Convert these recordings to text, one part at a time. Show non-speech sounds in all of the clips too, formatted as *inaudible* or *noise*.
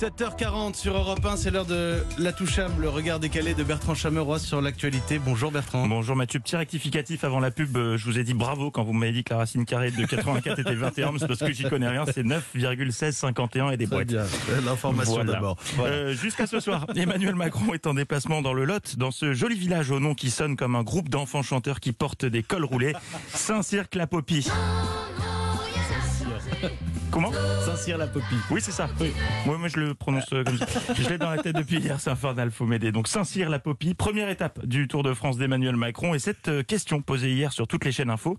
7h40 sur Europe 1, c'est l'heure de la touchable, le regard décalé de Bertrand Chameroy sur l'actualité. Bonjour Bertrand. Bonjour Mathieu, petit rectificatif avant la pub, euh, je vous ai dit bravo quand vous m'avez dit que la racine carrée de 84 était 21, mais c'est parce que j'y connais rien, c'est 9,1651 et des Très boîtes. bien, l'information Voilà. d'abord. Voilà. Euh, Jusqu'à ce soir, *laughs* Emmanuel Macron est en déplacement dans le Lot, dans ce joli village au nom qui sonne comme un groupe d'enfants chanteurs qui portent des cols roulés, Saint-Cirque-la-Popie. Comment Saint-Cyr-la-Popie. Oui, c'est ça. Oui. Moi, moi, je le prononce euh, comme ça. *laughs* Je l'ai dans la tête depuis hier, c'est infernal, faut m'aider. Donc, Saint-Cyr-la-Popie, première étape du Tour de France d'Emmanuel Macron. Et cette euh, question posée hier sur toutes les chaînes info,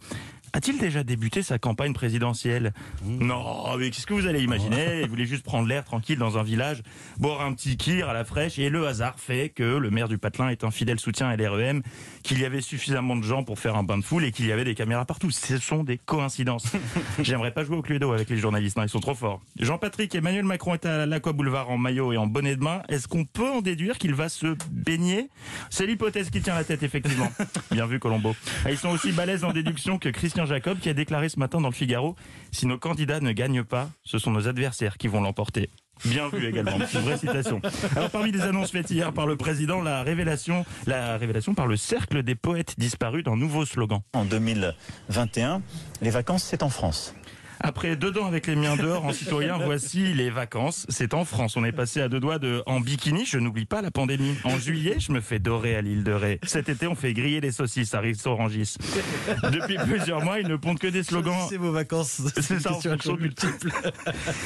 a-t-il déjà débuté sa campagne présidentielle Non, mais qu'est-ce que vous allez imaginer Il voulait juste prendre l'air tranquille dans un village, boire un petit kir à la fraîche, et le hasard fait que le maire du Patelin est un fidèle soutien à l'REM, qu'il y avait suffisamment de gens pour faire un bain de foule et qu'il y avait des caméras partout. Ce sont des coïncidences. *laughs* J'aimerais pas jouer au Cluedo avec les journalistes, non, ils sont trop forts. Jean-Patrick, Emmanuel Macron est à l'Aqua Boulevard en maillot et en bonnet de main. Est-ce qu'on peut en déduire qu'il va se baigner? C'est l'hypothèse qui tient la tête, effectivement. *laughs* Bien vu, Colombo. Ah, Ils sont aussi balèzes en déduction que Christian Jacob, qui a déclaré ce matin dans le Figaro Si nos candidats ne gagnent pas, ce sont nos adversaires qui vont l'emporter. Bien vu également, une vraie citation. Alors parmi les annonces faites hier par le président, la révélation, la révélation par le cercle des poètes disparus d'un nouveau slogan. En 2021, les vacances, c'est en France. Après deux dents avec les miens dehors en citoyen, *laughs* voici les vacances. C'est en France. On est passé à deux doigts de en bikini. Je n'oublie pas la pandémie. En juillet, je me fais dorer à l'île de Ré. Cet été, on fait griller les saucisses à Rissorangis. Depuis plusieurs mois, ils ne pondent que des slogans. C'est vos vacances. C'est ça, en fonction du type.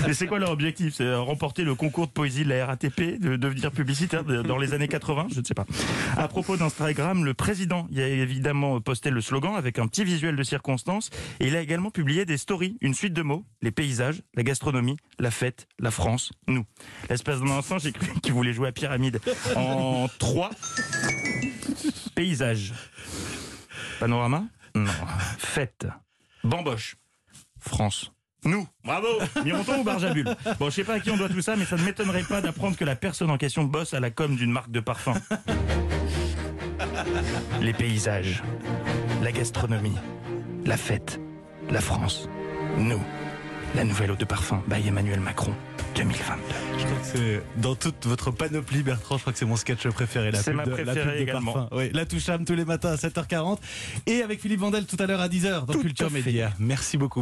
Mais c'est quoi leur objectif? C'est euh, remporter le concours de poésie de la RATP, de devenir publicitaire dans les années 80 Je ne sais pas. À propos d'Instagram, le président y a évidemment posté le slogan avec un petit visuel de circonstance et il a également publié des stories, une suite de mots, les paysages, la gastronomie, la fête, la France, nous. L'espace d'un instant, j'ai cru qu'il voulait jouer à pyramide. En trois paysages. Panorama Non. Fête. Bamboche. France. Nous. Bravo Mironton ou Barjabul Bon, je sais pas à qui on doit tout ça, mais ça ne m'étonnerait pas d'apprendre que la personne en question bosse à la com d'une marque de parfum. Les paysages, la gastronomie, la fête, la France, nous. La nouvelle eau de parfum by Emmanuel Macron, 2022. Je crois que c'est dans toute votre panoplie, Bertrand. Je crois que c'est mon sketch préféré. La C'est ma de- la pub préférée de également. parfum. Oui, la touchable tous les matins à 7h40. Et avec Philippe Vandel tout à l'heure à 10h dans Tout Culture. Média. Merci beaucoup.